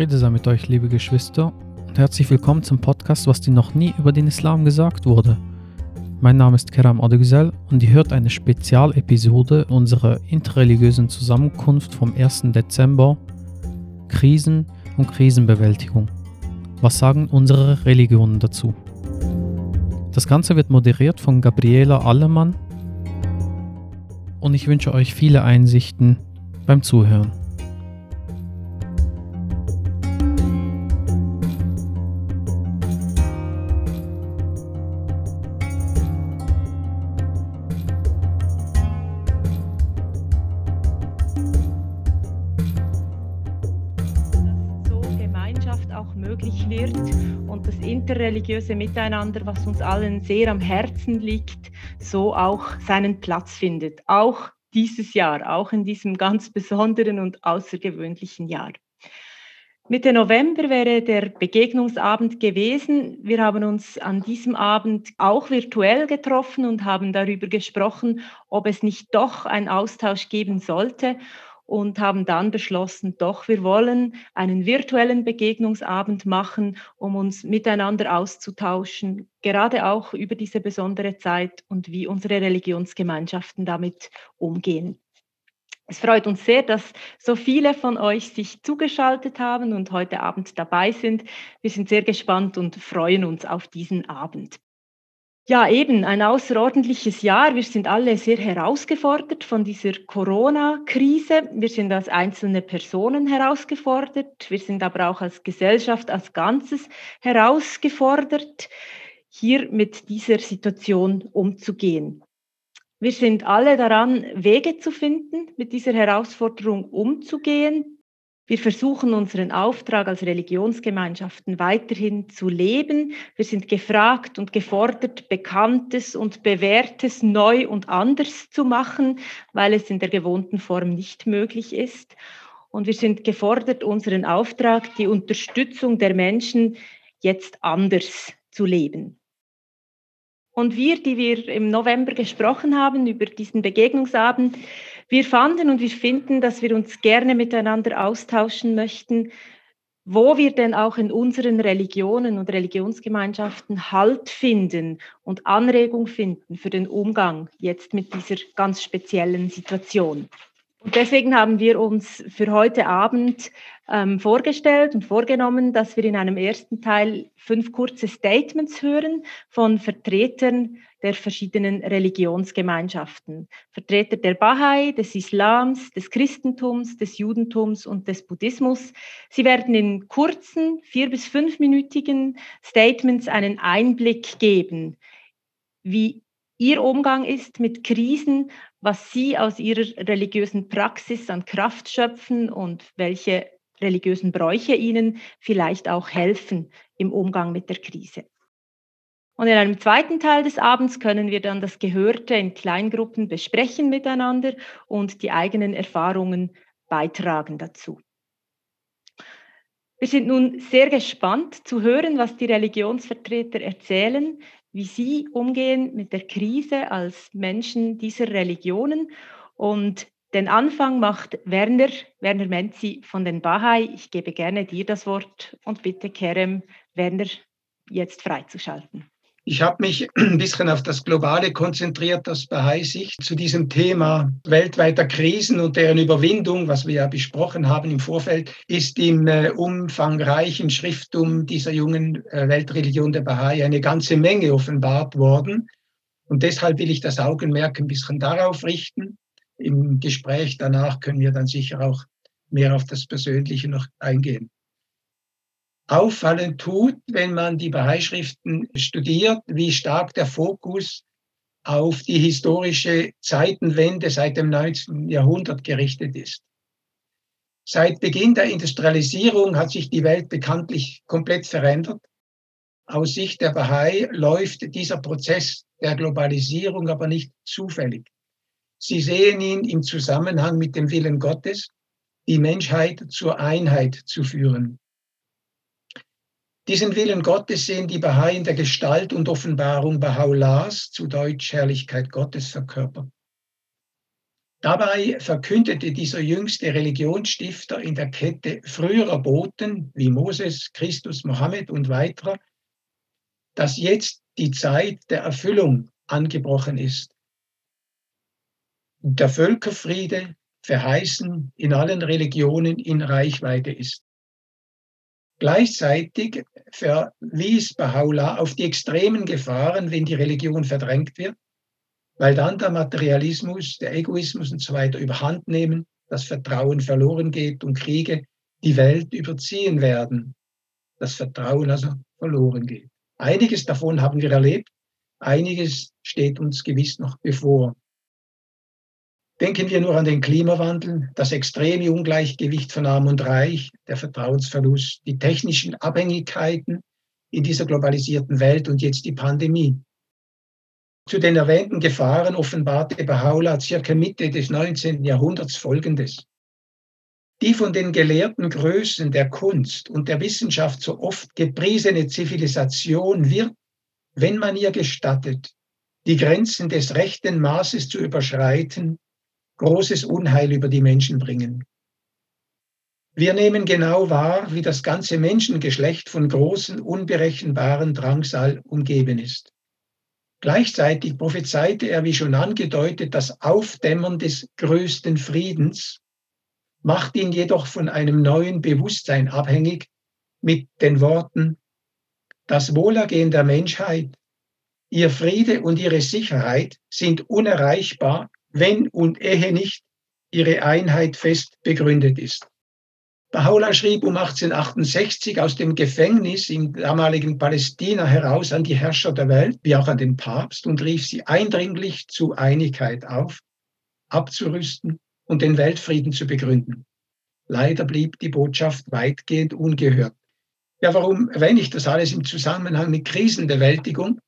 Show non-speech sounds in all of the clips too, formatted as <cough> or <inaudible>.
Friede sei mit euch, liebe Geschwister, und herzlich willkommen zum Podcast, was dir noch nie über den Islam gesagt wurde. Mein Name ist Keram Adegüzel und ihr hört eine Spezialepisode unserer interreligiösen Zusammenkunft vom 1. Dezember Krisen und Krisenbewältigung. Was sagen unsere Religionen dazu? Das Ganze wird moderiert von Gabriela Allemann und ich wünsche euch viele Einsichten beim Zuhören. Interreligiöse Miteinander, was uns allen sehr am Herzen liegt, so auch seinen Platz findet. Auch dieses Jahr, auch in diesem ganz besonderen und außergewöhnlichen Jahr. Mitte November wäre der Begegnungsabend gewesen. Wir haben uns an diesem Abend auch virtuell getroffen und haben darüber gesprochen, ob es nicht doch einen Austausch geben sollte und haben dann beschlossen, doch, wir wollen einen virtuellen Begegnungsabend machen, um uns miteinander auszutauschen, gerade auch über diese besondere Zeit und wie unsere Religionsgemeinschaften damit umgehen. Es freut uns sehr, dass so viele von euch sich zugeschaltet haben und heute Abend dabei sind. Wir sind sehr gespannt und freuen uns auf diesen Abend. Ja, eben ein außerordentliches Jahr. Wir sind alle sehr herausgefordert von dieser Corona-Krise. Wir sind als einzelne Personen herausgefordert. Wir sind aber auch als Gesellschaft als Ganzes herausgefordert, hier mit dieser Situation umzugehen. Wir sind alle daran, Wege zu finden, mit dieser Herausforderung umzugehen, wir versuchen unseren Auftrag als Religionsgemeinschaften weiterhin zu leben. Wir sind gefragt und gefordert, Bekanntes und Bewährtes neu und anders zu machen, weil es in der gewohnten Form nicht möglich ist. Und wir sind gefordert, unseren Auftrag, die Unterstützung der Menschen jetzt anders zu leben. Und wir, die wir im November gesprochen haben über diesen Begegnungsabend, wir fanden und wir finden, dass wir uns gerne miteinander austauschen möchten, wo wir denn auch in unseren Religionen und Religionsgemeinschaften Halt finden und Anregung finden für den Umgang jetzt mit dieser ganz speziellen Situation. Und deswegen haben wir uns für heute Abend ähm, vorgestellt und vorgenommen, dass wir in einem ersten Teil fünf kurze Statements hören von Vertretern der verschiedenen Religionsgemeinschaften. Vertreter der Bahai, des Islams, des Christentums, des Judentums und des Buddhismus. Sie werden in kurzen, vier- bis fünfminütigen Statements einen Einblick geben, wie Ihr Umgang ist mit Krisen, was Sie aus Ihrer religiösen Praxis an Kraft schöpfen und welche religiösen Bräuche Ihnen vielleicht auch helfen im Umgang mit der Krise. Und in einem zweiten Teil des Abends können wir dann das Gehörte in Kleingruppen besprechen miteinander und die eigenen Erfahrungen beitragen dazu. Wir sind nun sehr gespannt zu hören, was die Religionsvertreter erzählen, wie sie umgehen mit der Krise als Menschen dieser Religionen. Und den Anfang macht Werner, Werner Menzi von den Bahai. Ich gebe gerne dir das Wort und bitte Kerem, Werner jetzt freizuschalten. Ich habe mich <clears throat> ein bisschen auf das Globale konzentriert aus Bahai-Sicht zu diesem Thema weltweiter Krisen und deren Überwindung, was wir ja besprochen haben im Vorfeld, ist im äh, umfangreichen Schriftum dieser jungen äh, Weltreligion der Bahai eine ganze Menge offenbart worden. Und deshalb will ich das Augenmerk ein bisschen darauf richten. Im Gespräch danach können wir dann sicher auch mehr auf das Persönliche noch eingehen auffallen tut, wenn man die Bahai-Schriften studiert, wie stark der Fokus auf die historische Zeitenwende seit dem 19. Jahrhundert gerichtet ist. Seit Beginn der Industrialisierung hat sich die Welt bekanntlich komplett verändert. Aus Sicht der Bahai läuft dieser Prozess der Globalisierung aber nicht zufällig. Sie sehen ihn im Zusammenhang mit dem Willen Gottes, die Menschheit zur Einheit zu führen. Diesen Willen Gottes sehen die Bahai in der Gestalt und Offenbarung Baha'u'llahs, zu Deutsch Herrlichkeit Gottes verkörpert. Dabei verkündete dieser jüngste Religionsstifter in der Kette früherer Boten wie Moses, Christus, Mohammed und weiterer, dass jetzt die Zeit der Erfüllung angebrochen ist. Der Völkerfriede, verheißen in allen Religionen, in Reichweite ist. Gleichzeitig verwies Baha'u'llah auf die extremen Gefahren, wenn die Religion verdrängt wird, weil dann der Materialismus, der Egoismus und so weiter überhand nehmen, das Vertrauen verloren geht und Kriege die Welt überziehen werden. Das Vertrauen also verloren geht. Einiges davon haben wir erlebt, einiges steht uns gewiss noch bevor. Denken wir nur an den Klimawandel, das extreme Ungleichgewicht von Arm und Reich, der Vertrauensverlust, die technischen Abhängigkeiten in dieser globalisierten Welt und jetzt die Pandemie. Zu den erwähnten Gefahren offenbarte Baha'u'llah circa Mitte des 19. Jahrhunderts Folgendes. Die von den gelehrten Größen der Kunst und der Wissenschaft so oft gepriesene Zivilisation wird, wenn man ihr gestattet, die Grenzen des rechten Maßes zu überschreiten, großes Unheil über die Menschen bringen. Wir nehmen genau wahr, wie das ganze Menschengeschlecht von großen, unberechenbaren Drangsal umgeben ist. Gleichzeitig prophezeite er, wie schon angedeutet, das Aufdämmern des größten Friedens, macht ihn jedoch von einem neuen Bewusstsein abhängig mit den Worten, das Wohlergehen der Menschheit, ihr Friede und ihre Sicherheit sind unerreichbar wenn und ehe nicht ihre Einheit fest begründet ist. Baha'u'llah schrieb um 1868 aus dem Gefängnis im damaligen Palästina heraus an die Herrscher der Welt, wie auch an den Papst, und rief sie eindringlich zu Einigkeit auf, abzurüsten und den Weltfrieden zu begründen. Leider blieb die Botschaft weitgehend ungehört. Ja, warum erwähne ich das alles im Zusammenhang mit Krisenbewältigung?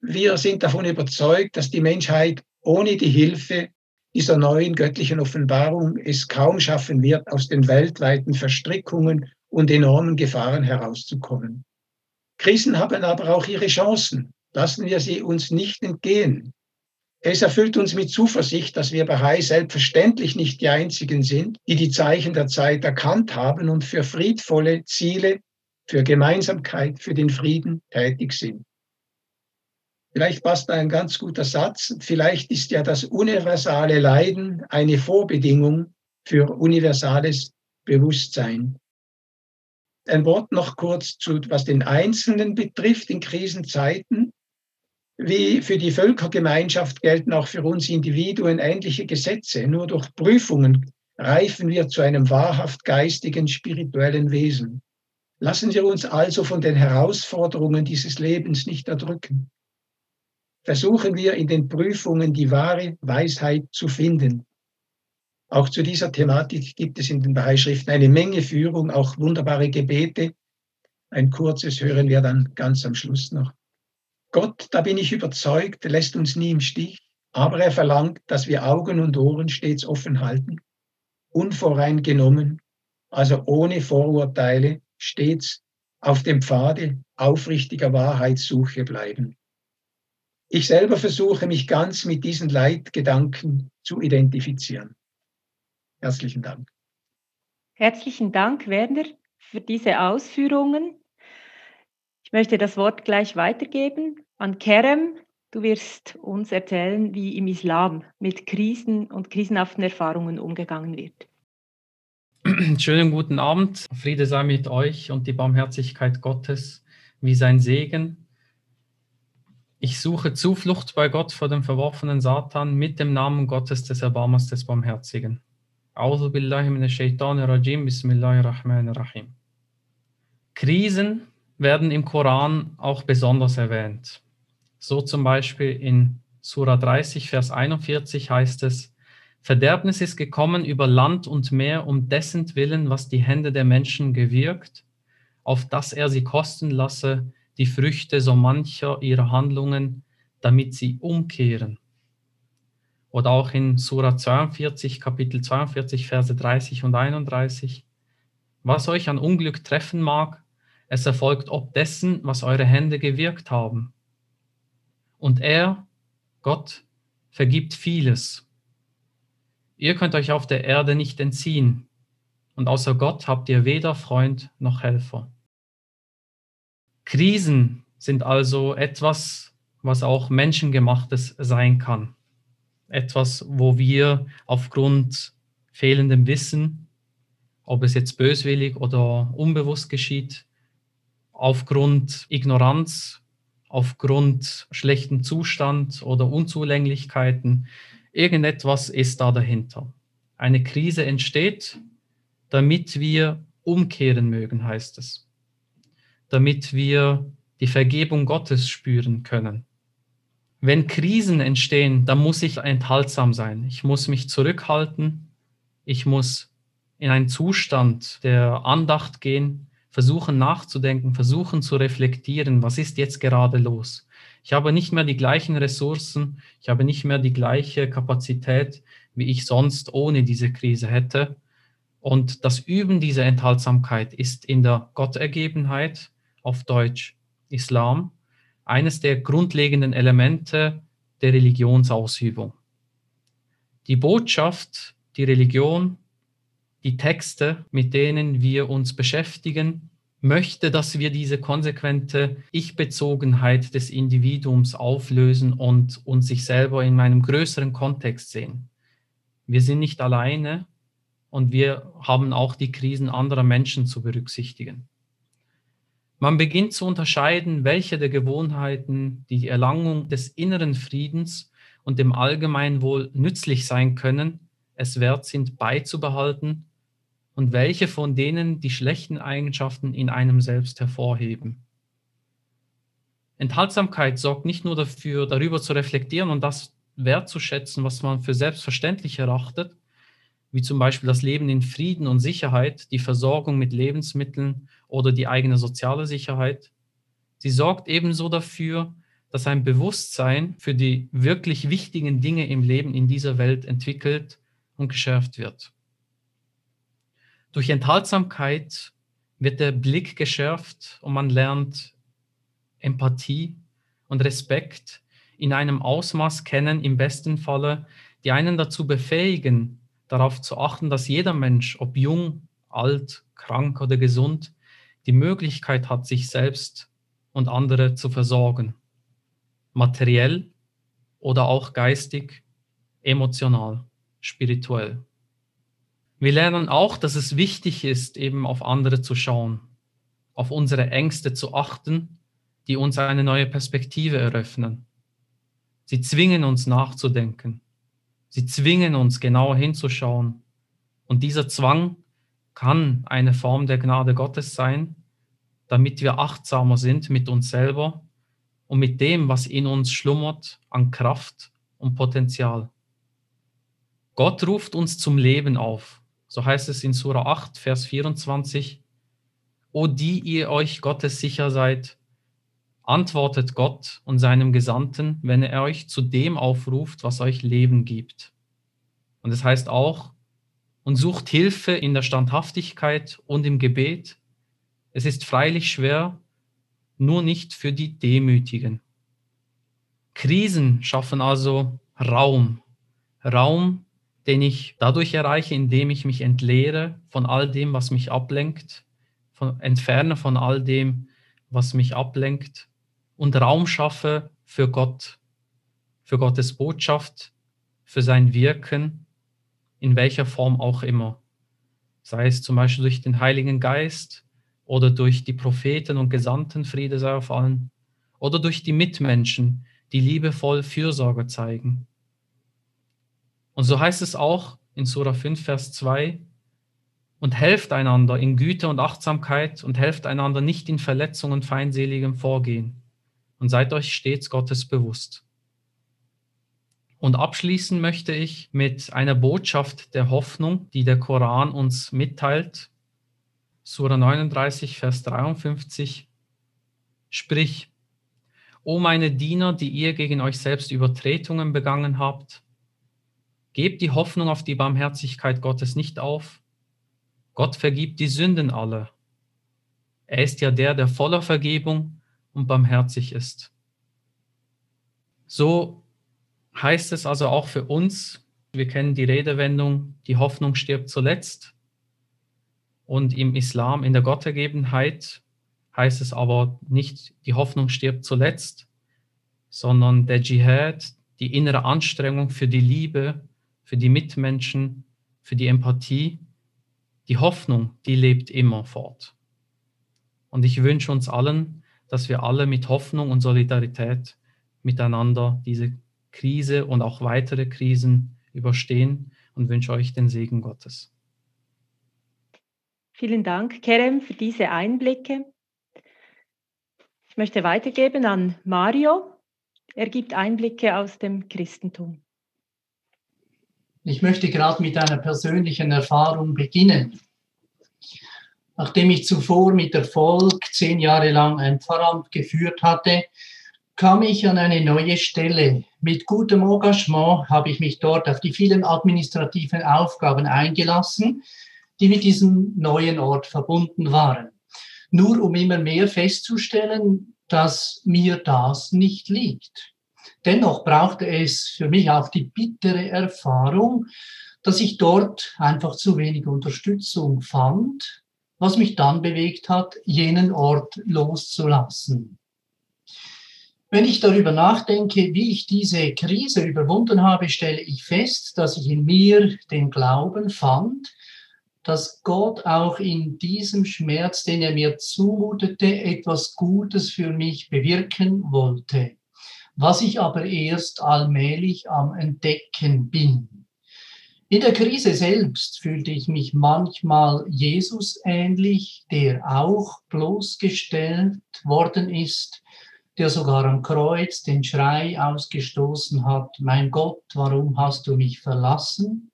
Wir sind davon überzeugt, dass die Menschheit ohne die Hilfe dieser neuen göttlichen Offenbarung es kaum schaffen wird, aus den weltweiten Verstrickungen und enormen Gefahren herauszukommen. Krisen haben aber auch ihre Chancen. Lassen wir sie uns nicht entgehen. Es erfüllt uns mit Zuversicht, dass wir Bahai selbstverständlich nicht die Einzigen sind, die die Zeichen der Zeit erkannt haben und für friedvolle Ziele, für Gemeinsamkeit, für den Frieden tätig sind. Vielleicht passt da ein ganz guter Satz. Vielleicht ist ja das universale Leiden eine Vorbedingung für universales Bewusstsein. Ein Wort noch kurz zu, was den Einzelnen betrifft in Krisenzeiten. Wie für die Völkergemeinschaft gelten auch für uns Individuen ähnliche Gesetze. Nur durch Prüfungen reifen wir zu einem wahrhaft geistigen, spirituellen Wesen. Lassen wir uns also von den Herausforderungen dieses Lebens nicht erdrücken versuchen wir in den Prüfungen die wahre Weisheit zu finden. Auch zu dieser Thematik gibt es in den Beischriften eine Menge Führung, auch wunderbare Gebete. Ein kurzes hören wir dann ganz am Schluss noch. Gott, da bin ich überzeugt, lässt uns nie im Stich, aber er verlangt, dass wir Augen und Ohren stets offen halten, unvoreingenommen, also ohne Vorurteile, stets auf dem Pfade aufrichtiger Wahrheitssuche bleiben. Ich selber versuche mich ganz mit diesen Leitgedanken zu identifizieren. Herzlichen Dank. Herzlichen Dank, Werner, für diese Ausführungen. Ich möchte das Wort gleich weitergeben an Kerem. Du wirst uns erzählen, wie im Islam mit Krisen und krisenhaften Erfahrungen umgegangen wird. Schönen guten Abend. Friede sei mit euch und die Barmherzigkeit Gottes wie sein Segen ich suche Zuflucht bei Gott vor dem verworfenen Satan mit dem Namen Gottes des Erbarmers des Barmherzigen. Krisen werden im Koran auch besonders erwähnt. So zum Beispiel in Surah 30, Vers 41 heißt es, Verderbnis ist gekommen über Land und Meer um dessen Willen, was die Hände der Menschen gewirkt, auf dass er sie kosten lasse, die Früchte so mancher ihrer Handlungen, damit sie umkehren. Oder auch in Surah 42, Kapitel 42, Verse 30 und 31. Was euch an Unglück treffen mag, es erfolgt ob dessen, was eure Hände gewirkt haben. Und er, Gott, vergibt vieles. Ihr könnt euch auf der Erde nicht entziehen, und außer Gott habt ihr weder Freund noch Helfer. Krisen sind also etwas, was auch menschengemachtes sein kann. Etwas, wo wir aufgrund fehlendem Wissen, ob es jetzt böswillig oder unbewusst geschieht, aufgrund Ignoranz, aufgrund schlechten Zustand oder Unzulänglichkeiten, irgendetwas ist da dahinter. Eine Krise entsteht, damit wir umkehren mögen, heißt es. Damit wir die Vergebung Gottes spüren können. Wenn Krisen entstehen, dann muss ich enthaltsam sein. Ich muss mich zurückhalten. Ich muss in einen Zustand der Andacht gehen, versuchen nachzudenken, versuchen zu reflektieren, was ist jetzt gerade los. Ich habe nicht mehr die gleichen Ressourcen, ich habe nicht mehr die gleiche Kapazität, wie ich sonst ohne diese Krise hätte. Und das Üben dieser Enthaltsamkeit ist in der Gottergebenheit, auf Deutsch Islam, eines der grundlegenden Elemente der Religionsausübung. Die Botschaft, die Religion, die Texte, mit denen wir uns beschäftigen, möchte, dass wir diese konsequente Ich-Bezogenheit des Individuums auflösen und uns sich selber in einem größeren Kontext sehen. Wir sind nicht alleine und wir haben auch die Krisen anderer Menschen zu berücksichtigen. Man beginnt zu unterscheiden, welche der Gewohnheiten die Erlangung des inneren Friedens und dem Allgemeinwohl nützlich sein können, es wert sind beizubehalten und welche von denen die schlechten Eigenschaften in einem selbst hervorheben. Enthaltsamkeit sorgt nicht nur dafür, darüber zu reflektieren und das wertzuschätzen, was man für selbstverständlich erachtet, wie zum Beispiel das Leben in Frieden und Sicherheit, die Versorgung mit Lebensmitteln oder die eigene soziale Sicherheit. Sie sorgt ebenso dafür, dass ein Bewusstsein für die wirklich wichtigen Dinge im Leben in dieser Welt entwickelt und geschärft wird. Durch Enthaltsamkeit wird der Blick geschärft und man lernt Empathie und Respekt in einem Ausmaß kennen, im besten Falle, die einen dazu befähigen, darauf zu achten, dass jeder Mensch, ob jung, alt, krank oder gesund, die Möglichkeit hat, sich selbst und andere zu versorgen. Materiell oder auch geistig, emotional, spirituell. Wir lernen auch, dass es wichtig ist, eben auf andere zu schauen, auf unsere Ängste zu achten, die uns eine neue Perspektive eröffnen. Sie zwingen uns nachzudenken. Sie zwingen uns genauer hinzuschauen. Und dieser Zwang kann eine Form der Gnade Gottes sein, damit wir achtsamer sind mit uns selber und mit dem, was in uns schlummert an Kraft und Potenzial. Gott ruft uns zum Leben auf so heißt es in Sura 8, Vers 24, O die ihr euch Gottes sicher seid, antwortet Gott und seinem Gesandten, wenn er euch zu dem aufruft, was euch Leben gibt. Und es heißt auch, und sucht Hilfe in der Standhaftigkeit und im Gebet. Es ist freilich schwer, nur nicht für die Demütigen. Krisen schaffen also Raum, Raum den ich dadurch erreiche, indem ich mich entleere von all dem, was mich ablenkt, von, entferne von all dem, was mich ablenkt und Raum schaffe für Gott, für Gottes Botschaft, für sein Wirken, in welcher Form auch immer. Sei es zum Beispiel durch den Heiligen Geist oder durch die Propheten und Gesandten, Friede sei auf allen, oder durch die Mitmenschen, die liebevoll Fürsorge zeigen. Und so heißt es auch in Sura 5, Vers 2, und helft einander in Güte und Achtsamkeit und helft einander nicht in Verletzung und feindseligem Vorgehen und seid euch stets Gottes bewusst. Und abschließen möchte ich mit einer Botschaft der Hoffnung, die der Koran uns mitteilt. Sura 39, Vers 53. Sprich, O meine Diener, die ihr gegen euch selbst Übertretungen begangen habt, Gebt die Hoffnung auf die Barmherzigkeit Gottes nicht auf. Gott vergibt die Sünden alle. Er ist ja der, der voller Vergebung und barmherzig ist. So heißt es also auch für uns Wir kennen die Redewendung, die Hoffnung stirbt zuletzt. Und im Islam, in der Gottergebenheit, heißt es aber nicht, die Hoffnung stirbt zuletzt, sondern der Dschihad, die innere Anstrengung für die Liebe, für die Mitmenschen, für die Empathie, die Hoffnung, die lebt immer fort. Und ich wünsche uns allen, dass wir alle mit Hoffnung und Solidarität miteinander diese Krise und auch weitere Krisen überstehen und wünsche euch den Segen Gottes. Vielen Dank, Kerem, für diese Einblicke. Ich möchte weitergeben an Mario. Er gibt Einblicke aus dem Christentum. Ich möchte gerade mit einer persönlichen Erfahrung beginnen. Nachdem ich zuvor mit Erfolg zehn Jahre lang ein Pfarramt geführt hatte, kam ich an eine neue Stelle. Mit gutem Engagement habe ich mich dort auf die vielen administrativen Aufgaben eingelassen, die mit diesem neuen Ort verbunden waren. Nur um immer mehr festzustellen, dass mir das nicht liegt. Dennoch brauchte es für mich auch die bittere Erfahrung, dass ich dort einfach zu wenig Unterstützung fand, was mich dann bewegt hat, jenen Ort loszulassen. Wenn ich darüber nachdenke, wie ich diese Krise überwunden habe, stelle ich fest, dass ich in mir den Glauben fand, dass Gott auch in diesem Schmerz, den er mir zumutete, etwas Gutes für mich bewirken wollte was ich aber erst allmählich am Entdecken bin. In der Krise selbst fühlte ich mich manchmal Jesus ähnlich, der auch bloßgestellt worden ist, der sogar am Kreuz den Schrei ausgestoßen hat, mein Gott, warum hast du mich verlassen?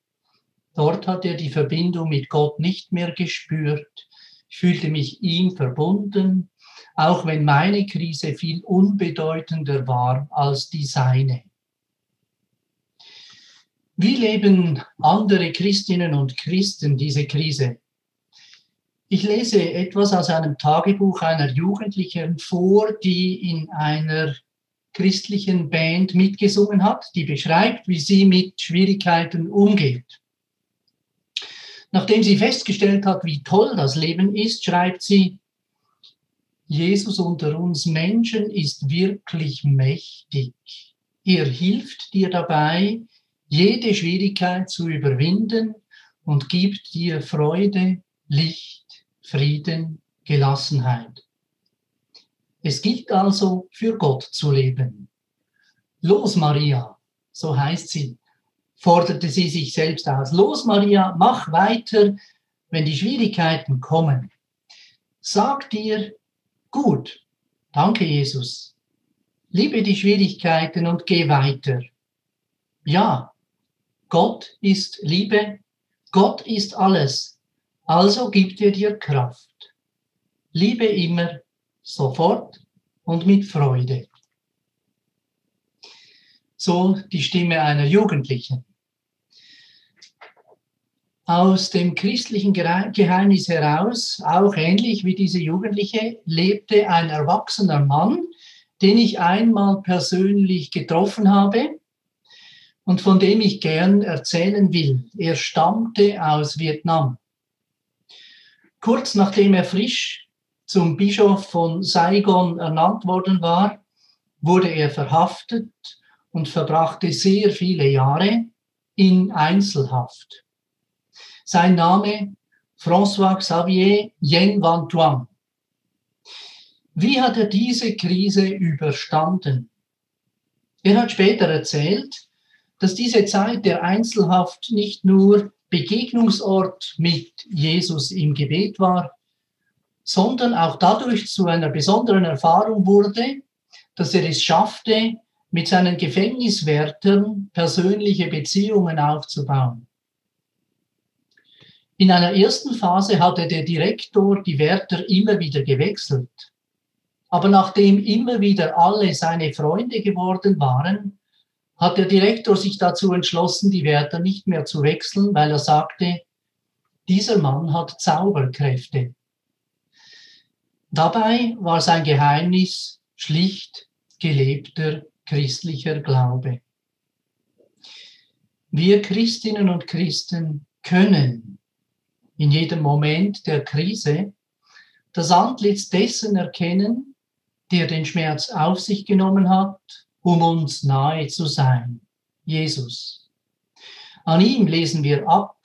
Dort hat er die Verbindung mit Gott nicht mehr gespürt, ich fühlte mich ihm verbunden, auch wenn meine Krise viel unbedeutender war als die seine. Wie leben andere Christinnen und Christen diese Krise? Ich lese etwas aus einem Tagebuch einer Jugendlichen vor, die in einer christlichen Band mitgesungen hat, die beschreibt, wie sie mit Schwierigkeiten umgeht. Nachdem sie festgestellt hat, wie toll das Leben ist, schreibt sie, Jesus unter uns Menschen ist wirklich mächtig. Er hilft dir dabei, jede Schwierigkeit zu überwinden und gibt dir Freude, Licht, Frieden, Gelassenheit. Es gilt also für Gott zu leben. Los, Maria, so heißt sie, forderte sie sich selbst aus. Los, Maria, mach weiter, wenn die Schwierigkeiten kommen. Sag dir, Gut, danke Jesus. Liebe die Schwierigkeiten und geh weiter. Ja, Gott ist Liebe, Gott ist alles, also gibt er dir Kraft. Liebe immer, sofort und mit Freude. So die Stimme einer Jugendlichen. Aus dem christlichen Geheimnis heraus, auch ähnlich wie diese Jugendliche, lebte ein erwachsener Mann, den ich einmal persönlich getroffen habe und von dem ich gern erzählen will. Er stammte aus Vietnam. Kurz nachdem er frisch zum Bischof von Saigon ernannt worden war, wurde er verhaftet und verbrachte sehr viele Jahre in Einzelhaft. Sein Name François Xavier Yen Van Tuan. Wie hat er diese Krise überstanden? Er hat später erzählt, dass diese Zeit der Einzelhaft nicht nur Begegnungsort mit Jesus im Gebet war, sondern auch dadurch zu einer besonderen Erfahrung wurde, dass er es schaffte, mit seinen Gefängniswärtern persönliche Beziehungen aufzubauen. In einer ersten Phase hatte der Direktor die Wärter immer wieder gewechselt. Aber nachdem immer wieder alle seine Freunde geworden waren, hat der Direktor sich dazu entschlossen, die Wärter nicht mehr zu wechseln, weil er sagte, dieser Mann hat Zauberkräfte. Dabei war sein Geheimnis schlicht gelebter christlicher Glaube. Wir Christinnen und Christen können in jedem Moment der Krise das Antlitz dessen erkennen, der den Schmerz auf sich genommen hat, um uns nahe zu sein, Jesus. An ihm lesen wir ab,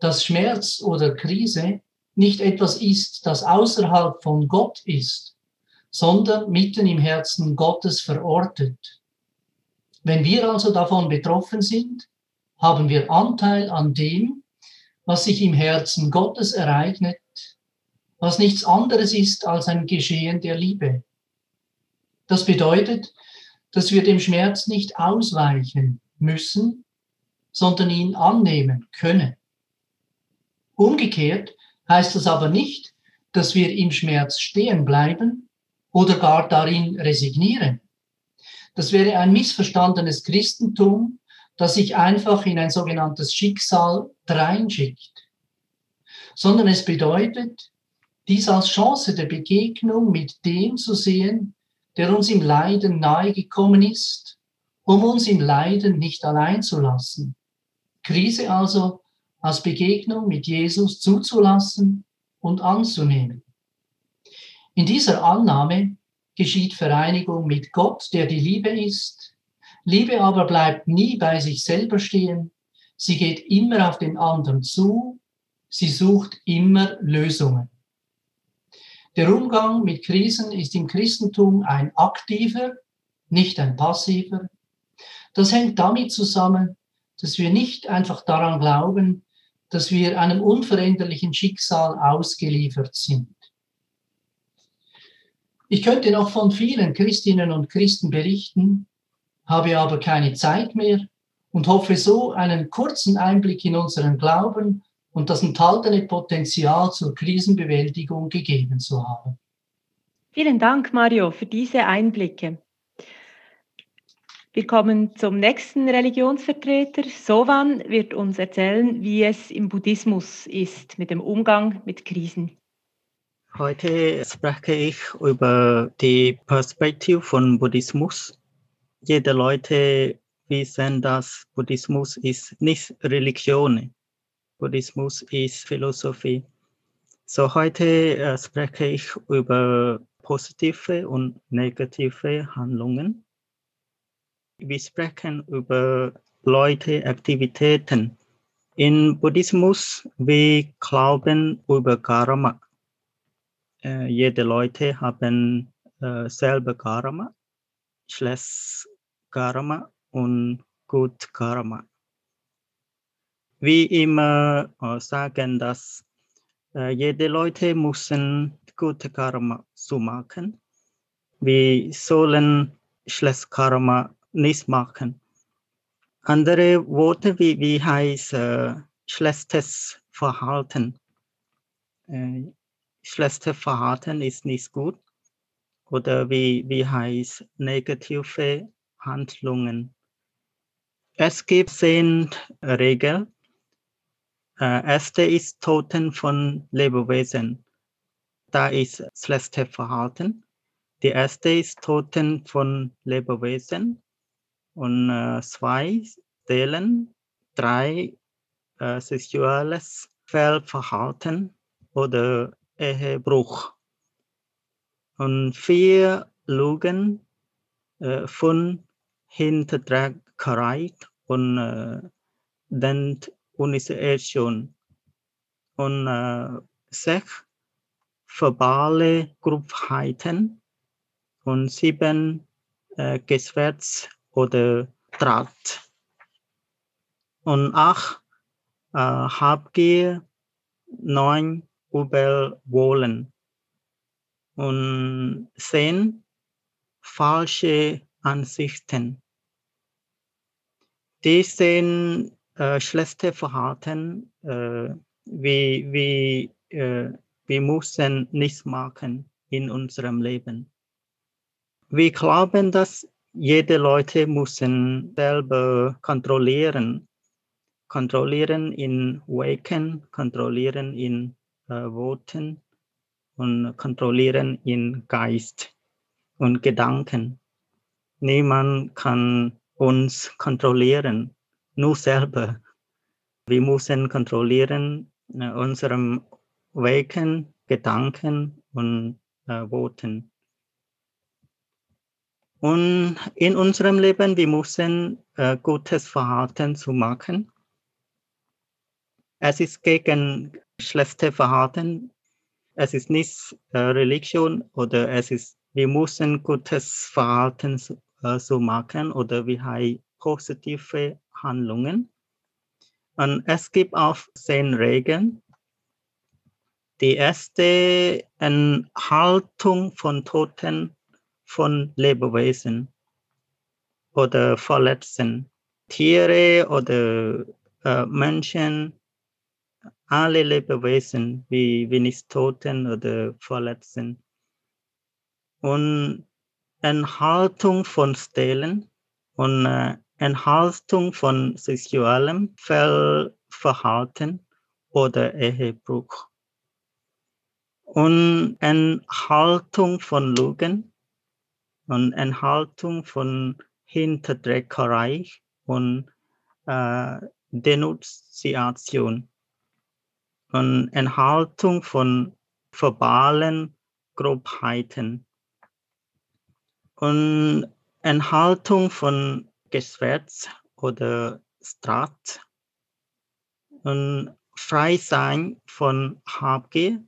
dass Schmerz oder Krise nicht etwas ist, das außerhalb von Gott ist, sondern mitten im Herzen Gottes verortet. Wenn wir also davon betroffen sind, haben wir Anteil an dem, was sich im Herzen Gottes ereignet, was nichts anderes ist als ein Geschehen der Liebe. Das bedeutet, dass wir dem Schmerz nicht ausweichen müssen, sondern ihn annehmen können. Umgekehrt heißt das aber nicht, dass wir im Schmerz stehen bleiben oder gar darin resignieren. Das wäre ein missverstandenes Christentum, das sich einfach in ein sogenanntes Schicksal dreinschickt, sondern es bedeutet, dies als Chance der Begegnung mit dem zu sehen, der uns im Leiden nahegekommen ist, um uns im Leiden nicht allein zu lassen. Krise also als Begegnung mit Jesus zuzulassen und anzunehmen. In dieser Annahme geschieht Vereinigung mit Gott, der die Liebe ist. Liebe aber bleibt nie bei sich selber stehen. Sie geht immer auf den anderen zu. Sie sucht immer Lösungen. Der Umgang mit Krisen ist im Christentum ein aktiver, nicht ein passiver. Das hängt damit zusammen, dass wir nicht einfach daran glauben, dass wir einem unveränderlichen Schicksal ausgeliefert sind. Ich könnte noch von vielen Christinnen und Christen berichten, habe aber keine Zeit mehr und hoffe so einen kurzen Einblick in unseren Glauben und das enthaltene Potenzial zur Krisenbewältigung gegeben zu haben. Vielen Dank, Mario, für diese Einblicke. Wir kommen zum nächsten Religionsvertreter. Sovan wird uns erzählen, wie es im Buddhismus ist mit dem Umgang mit Krisen. Heute spreche ich über die Perspektive von Buddhismus. Jede Leute wissen, dass Buddhismus ist nicht Religion. Buddhismus ist Philosophie. So heute äh, spreche ich über positive und negative Handlungen. Wir sprechen über Leute, Aktivitäten. In Buddhismus, wir glauben über Karma. Äh, jede Leute haben äh, selber Karma, schlecht Karma und gut Karma wie immer äh, sagen, dass äh, jede Leute müssen gute Karma zu machen. Wir sollen schlecht Karma nicht machen. Andere Worte wie, wie heißt äh, schlechtes Verhalten. Äh, schlechtes Verhalten ist nicht gut. Oder wie, wie heißt negative Handlungen. Es gibt zehn Regeln, erste ist Toten von Lebewesen. Da ist schlechte Verhalten. Die erste ist Toten von Lebewesen. Und äh, zwei Stellen, drei äh, sexuelles Fehlverhalten oder Ehebruch. Und vier Lügen, äh, fünf Hinterträgerei und äh, Initiation und äh, sechs verbale Grobheiten und sieben äh, Geschwätz oder Draht. Und acht äh, Habgier, neun Überwohlen und zehn falsche Ansichten. Die sind äh, schlechte Verhalten, äh, wir, wir, äh, wir müssen nichts machen in unserem Leben. Wir glauben, dass jede Leute müssen selber kontrollieren, kontrollieren in Waken, kontrollieren in äh, Worten und kontrollieren in Geist und Gedanken. Niemand kann uns kontrollieren nur selber. Wir müssen kontrollieren äh, unseren Wegen, Gedanken und äh, Worten. Und in unserem Leben, wir müssen äh, gutes Verhalten zu machen. Es ist gegen schlechte Verhalten. Es ist nicht äh, Religion oder es ist, wir müssen gutes Verhalten zu, äh, zu machen oder wir haben positive Handlungen. Und es gibt auch zehn Regeln. Die erste Enthaltung von Toten von Lebewesen oder Verletzten, Tiere oder äh, Menschen, alle Lebewesen, wie, nicht Toten oder Verletzten. Und Enthaltung von Stellen und äh, Enthaltung von sexuellem Verhalten oder Ehebruch. Und Enthaltung von Lügen und Enthaltung von Hinterdreckerei und äh, Denunziation und Enthaltung von verbalen Grobheiten und Enthaltung von Geschwätz oder Strat und Freisein von Habgier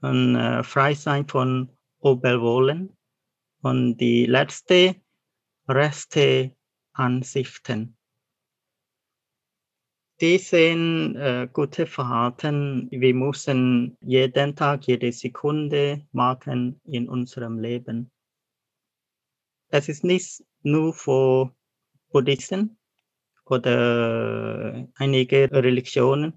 und äh, Freisein von Oberwollen und die letzte Reste Ansichten. Die sind äh, gute Verhalten. Wir müssen jeden Tag, jede Sekunde machen in unserem Leben. Es ist nicht nur für Buddhisten oder einige Religionen.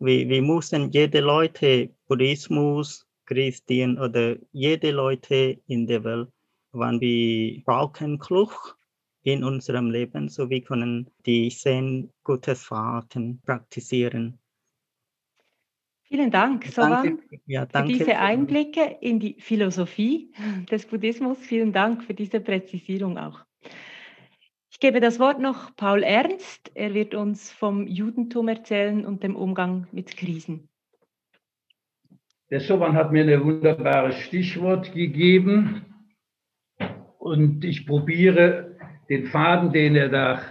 Wir, wir müssen jede Leute, Buddhismus, Christen oder jede Leute in der Welt, wann wir brauchen Kluch in unserem Leben, so wir können die zehn gutes Verhalten praktizieren. Vielen Dank, Sovan, ja, für diese Einblicke in die Philosophie des Buddhismus. Vielen Dank für diese Präzisierung auch. Ich gebe das Wort noch Paul Ernst. Er wird uns vom Judentum erzählen und dem Umgang mit Krisen. Der Sovan hat mir ein wunderbares Stichwort gegeben und ich probiere den Faden, den er da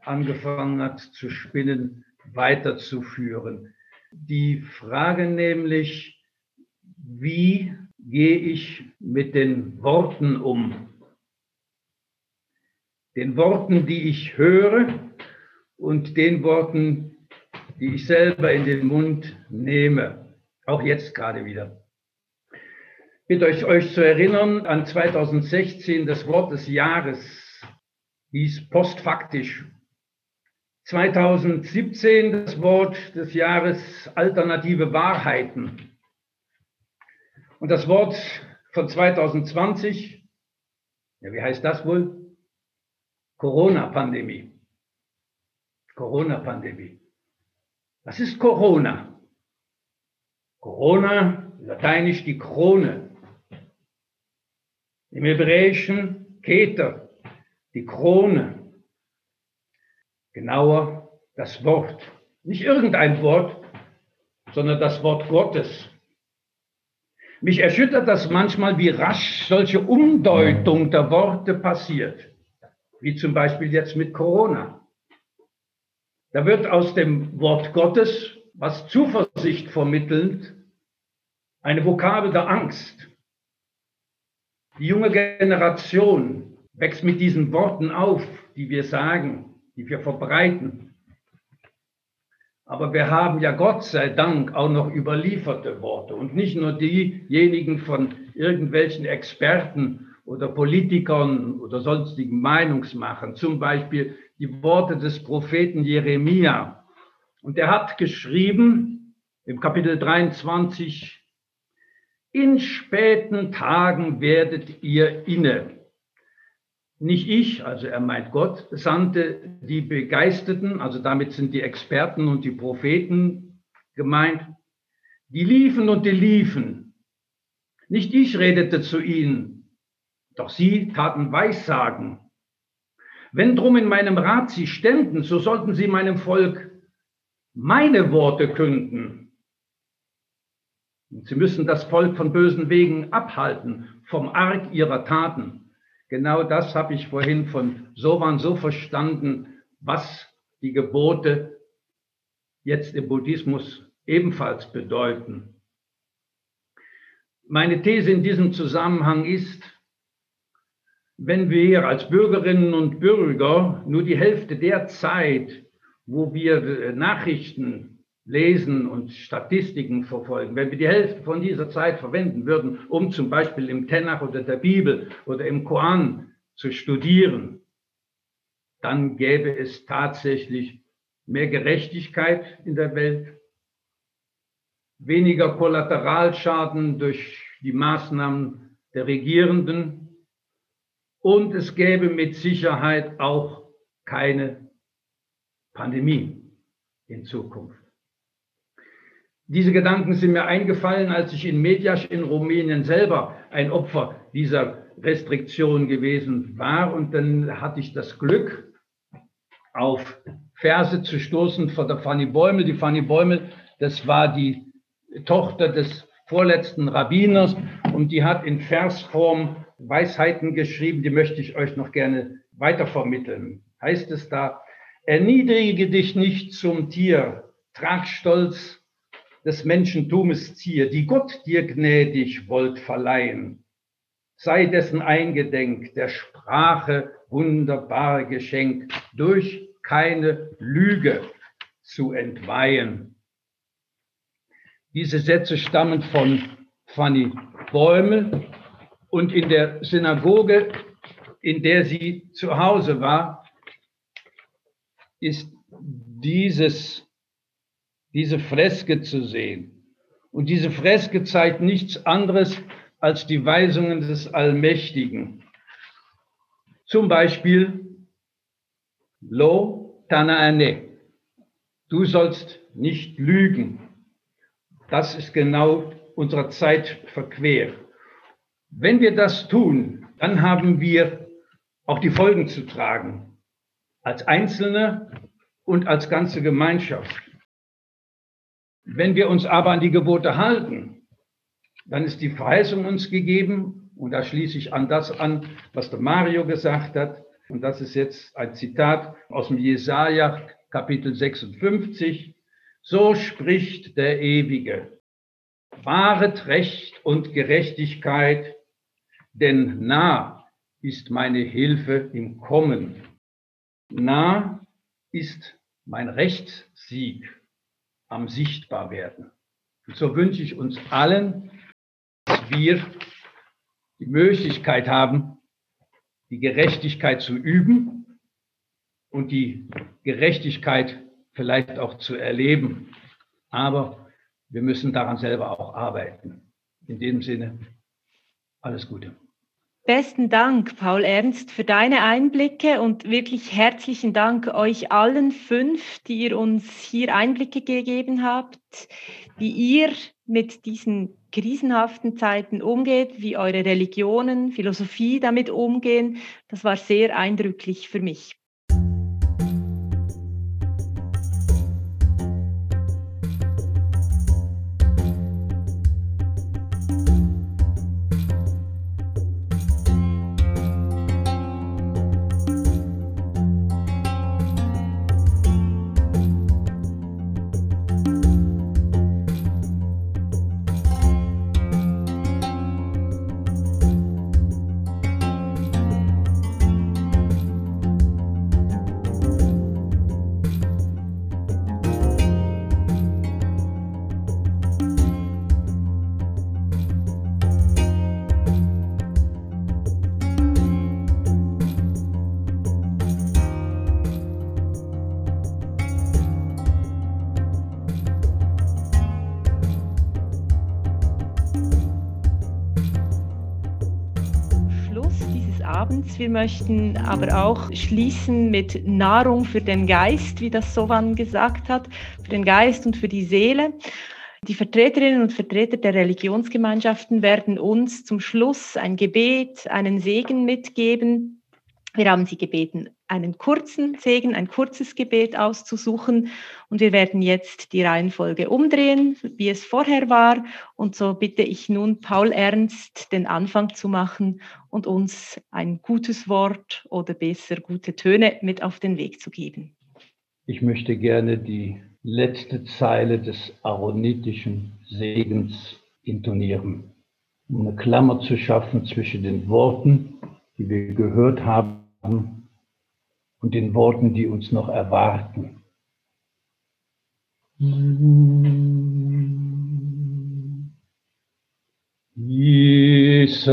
angefangen hat zu spinnen, weiterzuführen. Die Frage nämlich, wie gehe ich mit den Worten um? Den Worten, die ich höre und den Worten, die ich selber in den Mund nehme. Auch jetzt gerade wieder. Ich bitte euch, euch zu erinnern an 2016, das Wort des Jahres hieß postfaktisch. 2017 das Wort des Jahres alternative Wahrheiten. Und das Wort von 2020, ja, wie heißt das wohl? Corona-Pandemie. Corona-Pandemie. Was ist Corona? Corona, lateinisch die Krone. Im Hebräischen Keter, die Krone, genauer das Wort. Nicht irgendein Wort, sondern das Wort Gottes. Mich erschüttert das manchmal, wie rasch solche Umdeutung der Worte passiert, wie zum Beispiel jetzt mit Corona. Da wird aus dem Wort Gottes, was Zuversicht vermittelt, eine Vokabel der Angst. Die junge Generation wächst mit diesen Worten auf, die wir sagen, die wir verbreiten. Aber wir haben ja Gott sei Dank auch noch überlieferte Worte und nicht nur diejenigen von irgendwelchen Experten oder Politikern oder sonstigen Meinungsmachern, zum Beispiel die Worte des Propheten Jeremia. Und er hat geschrieben im Kapitel 23, in späten Tagen werdet ihr inne nicht ich, also er meint Gott, sandte die Begeisterten, also damit sind die Experten und die Propheten gemeint, die liefen und die liefen. Nicht ich redete zu ihnen, doch sie taten Weissagen. Wenn drum in meinem Rat sie ständen, so sollten sie meinem Volk meine Worte künden. Sie müssen das Volk von bösen Wegen abhalten, vom Arg ihrer Taten. Genau das habe ich vorhin von Sovan so verstanden, was die Gebote jetzt im Buddhismus ebenfalls bedeuten. Meine These in diesem Zusammenhang ist, wenn wir als Bürgerinnen und Bürger nur die Hälfte der Zeit, wo wir äh, Nachrichten lesen und Statistiken verfolgen, wenn wir die Hälfte von dieser Zeit verwenden würden, um zum Beispiel im Tenach oder der Bibel oder im Koran zu studieren, dann gäbe es tatsächlich mehr Gerechtigkeit in der Welt, weniger Kollateralschaden durch die Maßnahmen der Regierenden und es gäbe mit Sicherheit auch keine Pandemie in Zukunft. Diese Gedanken sind mir eingefallen, als ich in Mediasch in Rumänien selber ein Opfer dieser Restriktion gewesen war. Und dann hatte ich das Glück, auf Verse zu stoßen von der Fanny Bäumel. Die Fanny Bäumel, das war die Tochter des vorletzten Rabbiners und die hat in Versform Weisheiten geschrieben, die möchte ich euch noch gerne weitervermitteln. Heißt es da, erniedrige dich nicht zum Tier, trag Stolz des Menschentumes Zier, die Gott dir gnädig wollt verleihen. Sei dessen eingedenk, der Sprache wunderbare Geschenk, durch keine Lüge zu entweihen. Diese Sätze stammen von Fanny Bäumel und in der Synagoge, in der sie zu Hause war, ist dieses, diese Freske zu sehen. Und diese Freske zeigt nichts anderes als die Weisungen des Allmächtigen. Zum Beispiel, Lo Tanaane, du sollst nicht lügen. Das ist genau unserer Zeit verquer. Wenn wir das tun, dann haben wir auch die Folgen zu tragen, als Einzelne und als ganze Gemeinschaft. Wenn wir uns aber an die Gebote halten, dann ist die Verheißung uns gegeben, und da schließe ich an das an, was der Mario gesagt hat, und das ist jetzt ein Zitat aus dem Jesaja Kapitel 56, so spricht der Ewige. Wahret Recht und Gerechtigkeit, denn nah ist meine Hilfe im Kommen. Nah ist mein Rechtssieg am Sichtbarwerden. Und so wünsche ich uns allen, dass wir die Möglichkeit haben, die Gerechtigkeit zu üben und die Gerechtigkeit vielleicht auch zu erleben. Aber wir müssen daran selber auch arbeiten. In dem Sinne, alles Gute. Besten Dank, Paul Ernst, für deine Einblicke und wirklich herzlichen Dank euch allen fünf, die ihr uns hier Einblicke gegeben habt, wie ihr mit diesen krisenhaften Zeiten umgeht, wie eure Religionen, Philosophie damit umgehen. Das war sehr eindrücklich für mich. Wir möchten aber auch schließen mit Nahrung für den Geist, wie das Sovan gesagt hat, für den Geist und für die Seele. Die Vertreterinnen und Vertreter der Religionsgemeinschaften werden uns zum Schluss ein Gebet, einen Segen mitgeben. Wir haben Sie gebeten, einen kurzen Segen, ein kurzes Gebet auszusuchen. Und wir werden jetzt die Reihenfolge umdrehen, wie es vorher war. Und so bitte ich nun Paul Ernst, den Anfang zu machen und uns ein gutes Wort oder besser gute Töne mit auf den Weg zu geben. Ich möchte gerne die letzte Zeile des aaronitischen Segens intonieren, um eine Klammer zu schaffen zwischen den Worten, die wir gehört haben, und den Worten, die uns noch erwarten. Isa.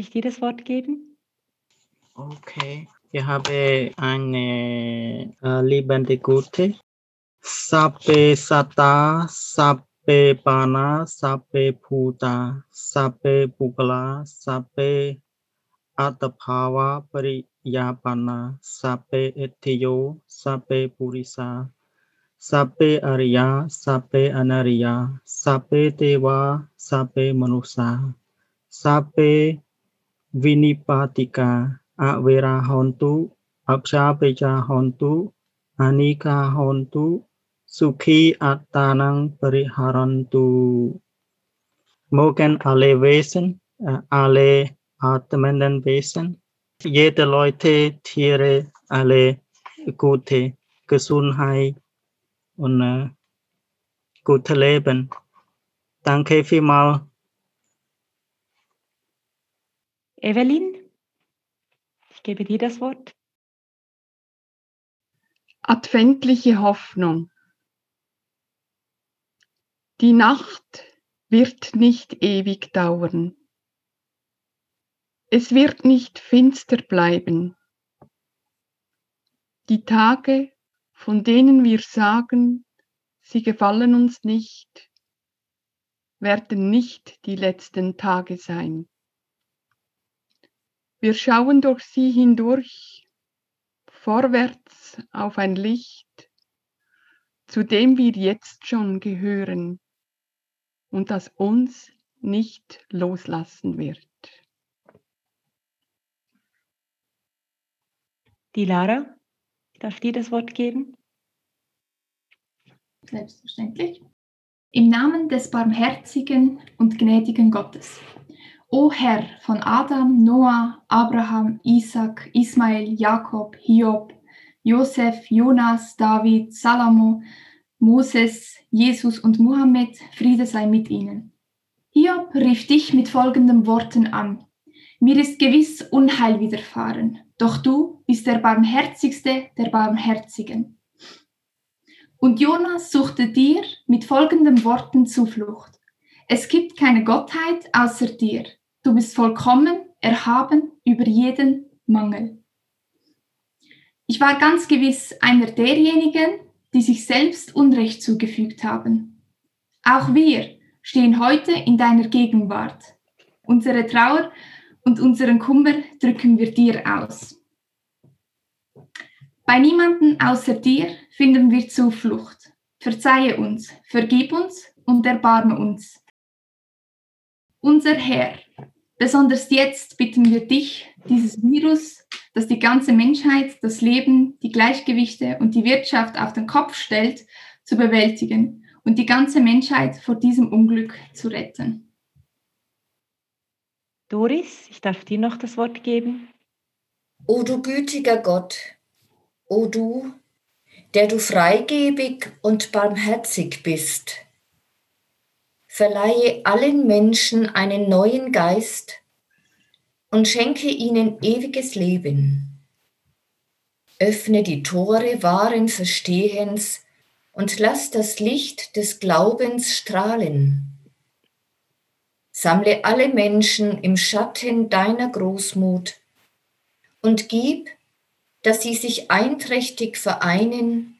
ich dir das Wort geben? Okay, ich habe eine äh, liebende Gute. Sape Sata, Sape Bana, Sape Puta, Sape Bugala, Sape Atapava Pariyapana, Sape Etiyo, Sape Purisa, Sape Arya, Sape Anarya, Sape Deva, Sape Manusa. វិនិបាតិកាអវេរាហន្តុអព្យាបេជាហន្តុអនិកាហន្តុសុខីអតានំបរិហរន្តុ Mogen alle Wesen, alle atmenden Wesen, jede Leute, Tiere, alle gute Gesundheit und gute Leben. Danke vielmals Evelyn, ich gebe dir das Wort. Adventliche Hoffnung. Die Nacht wird nicht ewig dauern. Es wird nicht finster bleiben. Die Tage, von denen wir sagen, sie gefallen uns nicht, werden nicht die letzten Tage sein. Wir schauen durch sie hindurch, vorwärts auf ein Licht, zu dem wir jetzt schon gehören und das uns nicht loslassen wird. Die Lara, darf dir das Wort geben? Selbstverständlich. Im Namen des barmherzigen und gnädigen Gottes. O Herr von Adam, Noah, Abraham, Isaac, Ismael, Jakob, Hiob, Josef, Jonas, David, Salomo, Moses, Jesus und Mohammed, Friede sei mit ihnen. Hiob rief dich mit folgenden Worten an. Mir ist gewiss Unheil widerfahren, doch du bist der barmherzigste der Barmherzigen. Und Jonas suchte dir mit folgenden Worten Zuflucht. Es gibt keine Gottheit außer dir. Du bist vollkommen, erhaben über jeden Mangel. Ich war ganz gewiss einer derjenigen, die sich selbst Unrecht zugefügt haben. Auch wir stehen heute in deiner Gegenwart. Unsere Trauer und unseren Kummer drücken wir dir aus. Bei niemanden außer dir finden wir Zuflucht. Verzeihe uns, vergib uns und erbarme uns. Unser Herr, Besonders jetzt bitten wir dich, dieses Virus, das die ganze Menschheit, das Leben, die Gleichgewichte und die Wirtschaft auf den Kopf stellt, zu bewältigen und die ganze Menschheit vor diesem Unglück zu retten. Doris, ich darf dir noch das Wort geben. O du gütiger Gott, o du, der du freigebig und barmherzig bist, verleihe allen Menschen einen neuen Geist und schenke ihnen ewiges Leben. Öffne die Tore wahren Verstehens und lass das Licht des Glaubens strahlen. Sammle alle Menschen im Schatten deiner Großmut und gib, dass sie sich einträchtig vereinen,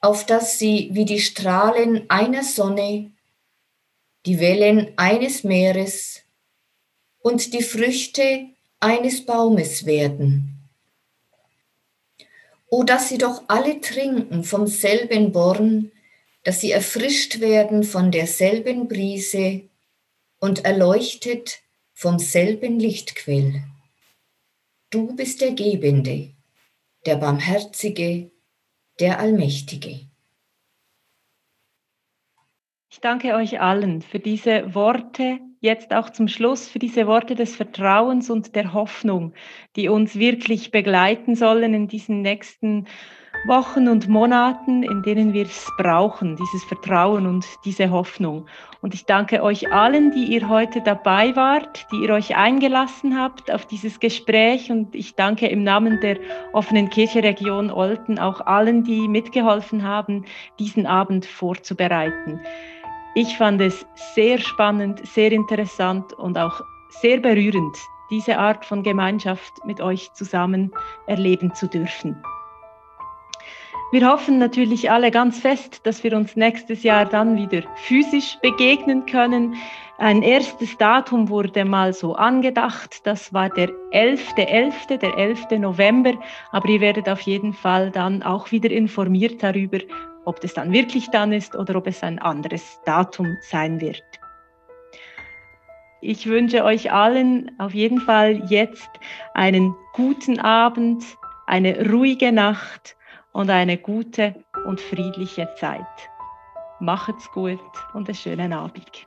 auf dass sie wie die Strahlen einer Sonne, die Wellen eines Meeres und die Früchte eines Baumes werden. O dass sie doch alle trinken vom selben Born, dass sie erfrischt werden von derselben Brise und erleuchtet vom selben Lichtquell. Du bist der Gebende, der Barmherzige, der Allmächtige. Ich danke euch allen für diese Worte, jetzt auch zum Schluss, für diese Worte des Vertrauens und der Hoffnung, die uns wirklich begleiten sollen in diesen nächsten Wochen und Monaten, in denen wir es brauchen, dieses Vertrauen und diese Hoffnung. Und ich danke euch allen, die ihr heute dabei wart, die ihr euch eingelassen habt auf dieses Gespräch. Und ich danke im Namen der offenen Kirche Region Olten auch allen, die mitgeholfen haben, diesen Abend vorzubereiten. Ich fand es sehr spannend, sehr interessant und auch sehr berührend, diese Art von Gemeinschaft mit euch zusammen erleben zu dürfen. Wir hoffen natürlich alle ganz fest, dass wir uns nächstes Jahr dann wieder physisch begegnen können. Ein erstes Datum wurde mal so angedacht, das war der 11.11., .11., der 11. November, aber ihr werdet auf jeden Fall dann auch wieder informiert darüber, ob das dann wirklich dann ist oder ob es ein anderes Datum sein wird. Ich wünsche euch allen auf jeden Fall jetzt einen guten Abend, eine ruhige Nacht und eine gute und friedliche Zeit. Macht's gut und einen schönen Abend.